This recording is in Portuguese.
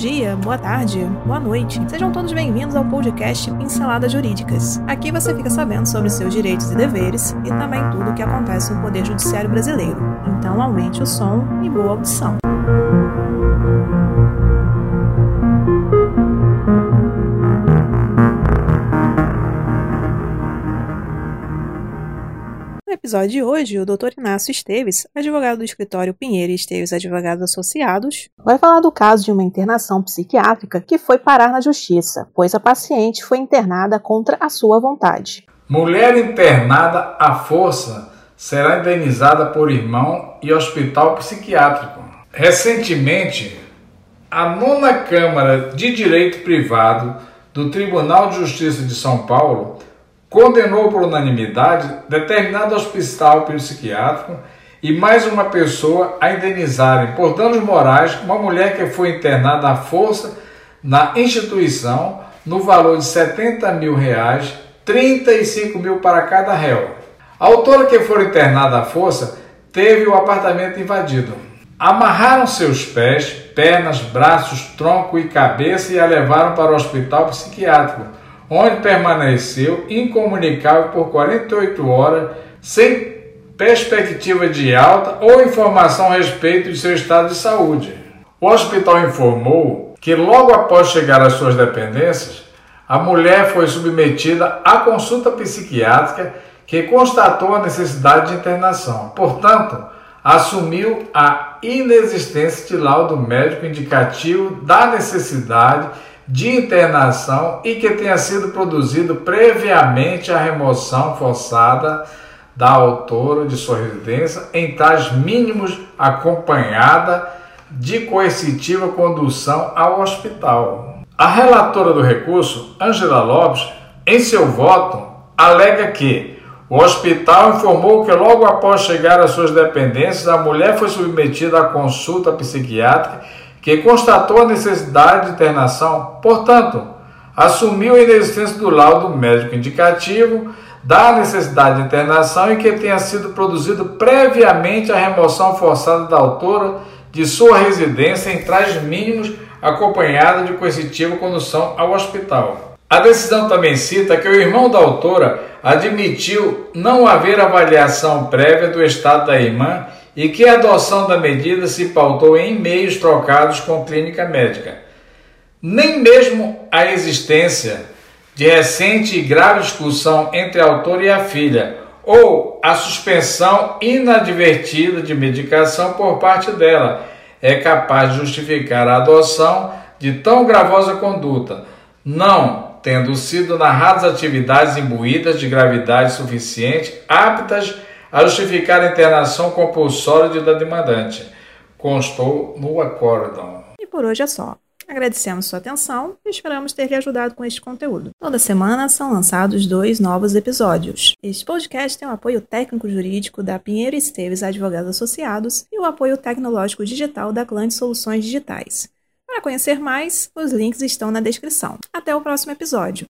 dia, boa tarde, boa noite. Sejam todos bem-vindos ao podcast Pinceladas Jurídicas. Aqui você fica sabendo sobre seus direitos e deveres e também tudo o que acontece no Poder Judiciário Brasileiro. Então aumente o som e boa audição. Episódio de hoje, o Dr. Inácio Esteves, advogado do escritório Pinheiro e Esteves Advogados Associados, vai falar do caso de uma internação psiquiátrica que foi parar na justiça, pois a paciente foi internada contra a sua vontade. Mulher internada à força será indenizada por irmão e hospital psiquiátrico. Recentemente, a nona Câmara de Direito Privado do Tribunal de Justiça de São Paulo condenou por unanimidade determinado hospital psiquiátrico e mais uma pessoa a indenizarem por danos morais uma mulher que foi internada à força na instituição no valor de 70 mil reais, 35 mil para cada réu. A autora que foi internada à força teve o apartamento invadido. Amarraram seus pés, pernas, braços, tronco e cabeça e a levaram para o hospital psiquiátrico onde permaneceu incomunicável por 48 horas, sem perspectiva de alta ou informação a respeito de seu estado de saúde. O hospital informou que logo após chegar às suas dependências, a mulher foi submetida à consulta psiquiátrica que constatou a necessidade de internação. Portanto, assumiu a inexistência de laudo médico indicativo da necessidade de internação e que tenha sido produzido previamente a remoção forçada da autora de sua residência em tais mínimos acompanhada de coercitiva condução ao hospital. A relatora do recurso, Angela Lopes, em seu voto, alega que o hospital informou que logo após chegar às suas dependências, a mulher foi submetida à consulta psiquiátrica que constatou a necessidade de internação, portanto, assumiu a inexistência do laudo médico indicativo da necessidade de internação e que tenha sido produzido previamente a remoção forçada da autora de sua residência em trajes mínimos acompanhada de coercitiva condução ao hospital. A decisão também cita que o irmão da autora admitiu não haver avaliação prévia do estado da irmã e que a adoção da medida se pautou em meios trocados com clínica médica. Nem mesmo a existência de recente e grave discussão entre a autora e a filha, ou a suspensão inadvertida de medicação por parte dela, é capaz de justificar a adoção de tão gravosa conduta, não tendo sido narradas atividades imbuídas de gravidade suficiente, aptas a justificar a internação compulsória da demandante. Constou no acórdão. E por hoje é só. Agradecemos sua atenção e esperamos ter lhe ajudado com este conteúdo. Toda semana são lançados dois novos episódios. Este podcast tem o apoio técnico-jurídico da Pinheiro Esteves Advogados Associados e o apoio tecnológico digital da Clã de Soluções Digitais. Para conhecer mais, os links estão na descrição. Até o próximo episódio.